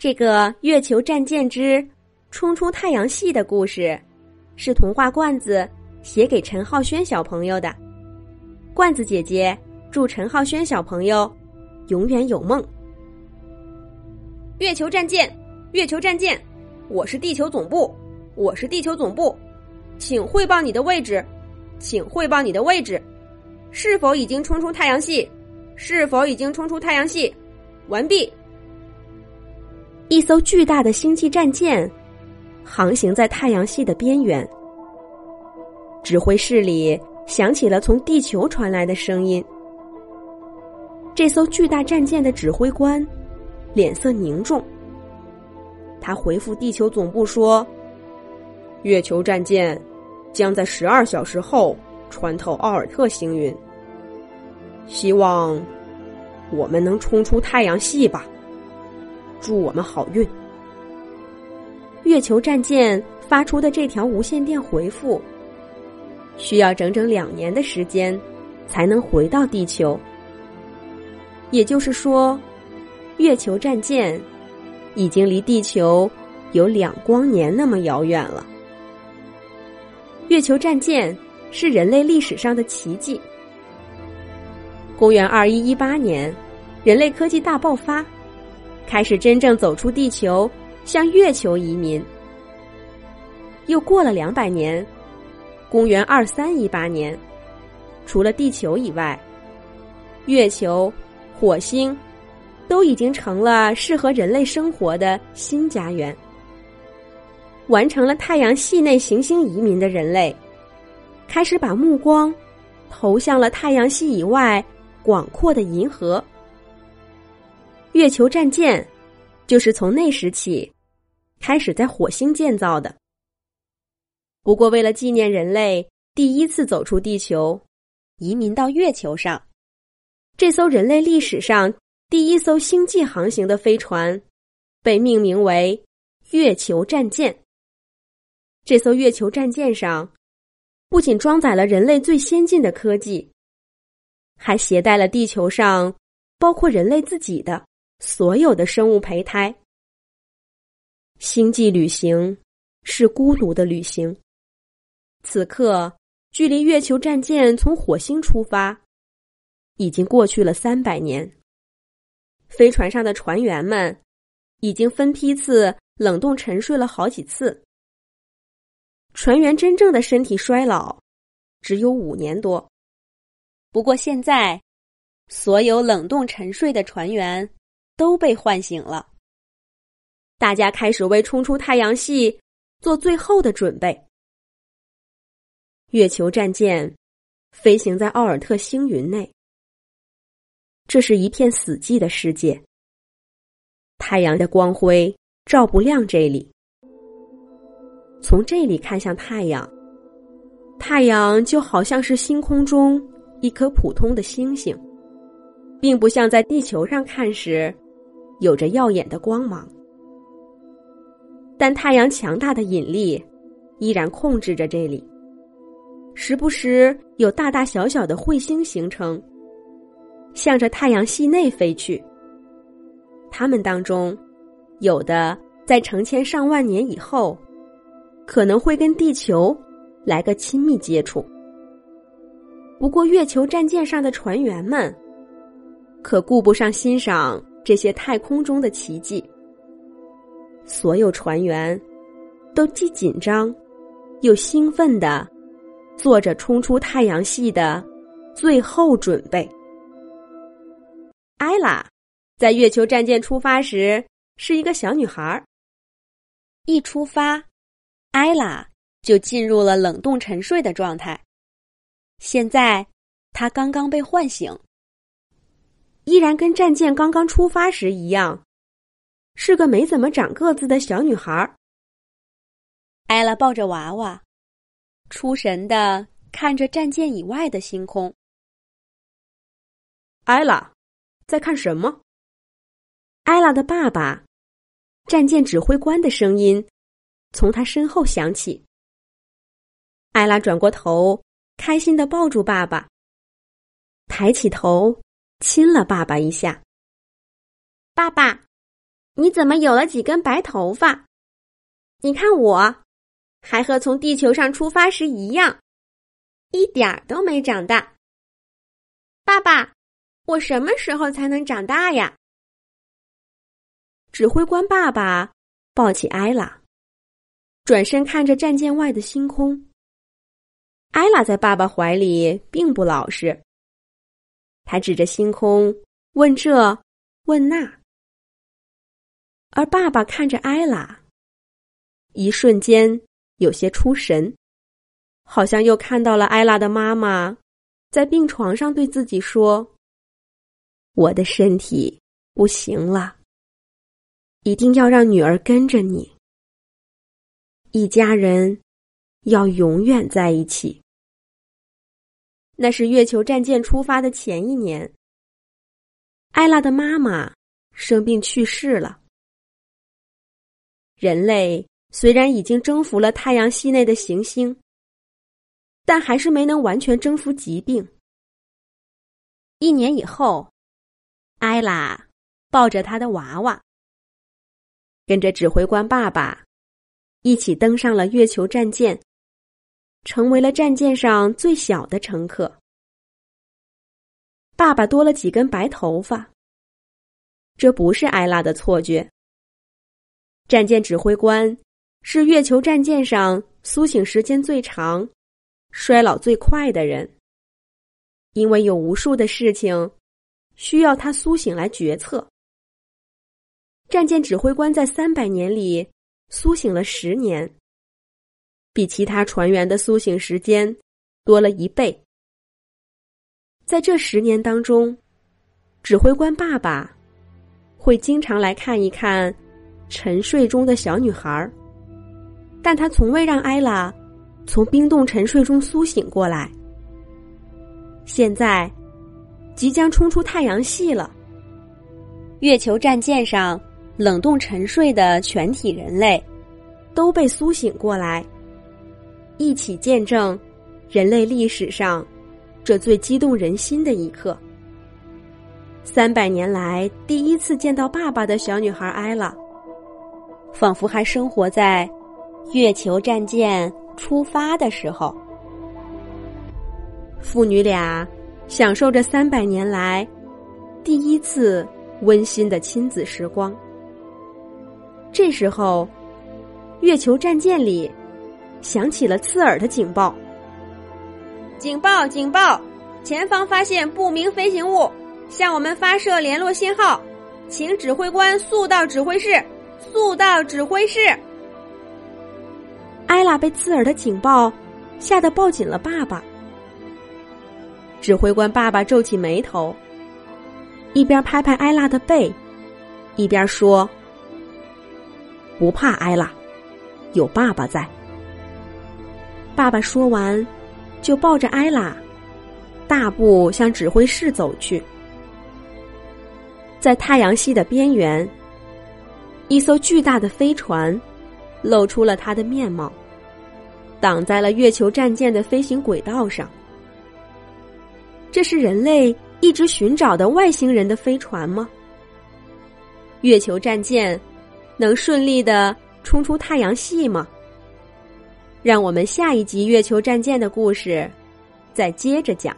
这个月球战舰之冲出太阳系的故事，是童话罐子写给陈浩轩小朋友的。罐子姐姐祝陈浩轩小朋友永远有梦。月球战舰，月球战舰，我是地球总部，我是地球总部，请汇报你的位置，请汇报你的位置，是否已经冲出太阳系？是否已经冲出太阳系？完毕。一艘巨大的星际战舰航行在太阳系的边缘，指挥室里响起了从地球传来的声音。这艘巨大战舰的指挥官脸色凝重，他回复地球总部说：“月球战舰将在十二小时后穿透奥尔特星云。”希望我们能冲出太阳系吧！祝我们好运。月球战舰发出的这条无线电回复，需要整整两年的时间才能回到地球。也就是说，月球战舰已经离地球有两光年那么遥远了。月球战舰是人类历史上的奇迹。公元二一一八年，人类科技大爆发，开始真正走出地球，向月球移民。又过了两百年，公元二三一八年，除了地球以外，月球、火星都已经成了适合人类生活的新家园。完成了太阳系内行星移民的人类，开始把目光投向了太阳系以外。广阔的银河，月球战舰就是从那时起开始在火星建造的。不过，为了纪念人类第一次走出地球，移民到月球上，这艘人类历史上第一艘星际航行的飞船被命名为月球战舰。这艘月球战舰上不仅装载了人类最先进的科技。还携带了地球上包括人类自己的所有的生物胚胎。星际旅行是孤独的旅行。此刻，距离月球战舰从火星出发，已经过去了三百年。飞船上的船员们已经分批次冷冻沉睡了好几次。船员真正的身体衰老只有五年多。不过现在，所有冷冻沉睡的船员都被唤醒了。大家开始为冲出太阳系做最后的准备。月球战舰飞行在奥尔特星云内，这是一片死寂的世界。太阳的光辉照不亮这里。从这里看向太阳，太阳就好像是星空中。一颗普通的星星，并不像在地球上看时，有着耀眼的光芒。但太阳强大的引力依然控制着这里，时不时有大大小小的彗星形成，向着太阳系内飞去。它们当中，有的在成千上万年以后，可能会跟地球来个亲密接触。不过，月球战舰上的船员们可顾不上欣赏这些太空中的奇迹。所有船员都既紧张又兴奋的做着冲出太阳系的最后准备。艾拉在月球战舰出发时是一个小女孩儿。一出发，艾拉就进入了冷冻沉睡的状态。现在，他刚刚被唤醒，依然跟战舰刚刚出发时一样，是个没怎么长个子的小女孩。艾拉抱着娃娃，出神的看着战舰以外的星空。艾拉，在看什么？艾拉的爸爸，战舰指挥官的声音从他身后响起。艾拉转过头。开心的抱住爸爸，抬起头亲了爸爸一下。爸爸，你怎么有了几根白头发？你看我，还和从地球上出发时一样，一点儿都没长大。爸爸，我什么时候才能长大呀？”指挥官爸爸抱起艾拉，转身看着战舰外的星空。艾拉在爸爸怀里并不老实，他指着星空问这问那，而爸爸看着艾拉，一瞬间有些出神，好像又看到了艾拉的妈妈在病床上对自己说：“我的身体不行了。”一定要让女儿跟着你，一家人要永远在一起。那是月球战舰出发的前一年，艾拉的妈妈生病去世了。人类虽然已经征服了太阳系内的行星，但还是没能完全征服疾病。一年以后，艾拉抱着他的娃娃。跟着指挥官爸爸一起登上了月球战舰，成为了战舰上最小的乘客。爸爸多了几根白头发，这不是艾拉的错觉。战舰指挥官是月球战舰上苏醒时间最长、衰老最快的人，因为有无数的事情需要他苏醒来决策。战舰指挥官在三百年里苏醒了十年，比其他船员的苏醒时间多了一倍。在这十年当中，指挥官爸爸会经常来看一看沉睡中的小女孩儿，但他从未让艾拉从冰冻沉睡中苏醒过来。现在即将冲出太阳系了，月球战舰上。冷冻沉睡的全体人类都被苏醒过来，一起见证人类历史上这最激动人心的一刻。三百年来第一次见到爸爸的小女孩艾拉，仿佛还生活在月球战舰出发的时候。父女俩享受着三百年来第一次温馨的亲子时光。这时候，月球战舰里响起了刺耳的警报。警报！警报！前方发现不明飞行物，向我们发射联络信号，请指挥官速到指挥室，速到指挥室。艾拉被刺耳的警报吓得抱紧了爸爸。指挥官爸爸皱起眉头，一边拍拍艾拉的背，一边说。不怕艾拉，有爸爸在。爸爸说完，就抱着艾拉，大步向指挥室走去。在太阳系的边缘，一艘巨大的飞船露出了它的面貌，挡在了月球战舰的飞行轨道上。这是人类一直寻找的外星人的飞船吗？月球战舰。能顺利的冲出太阳系吗？让我们下一集月球战舰的故事再接着讲。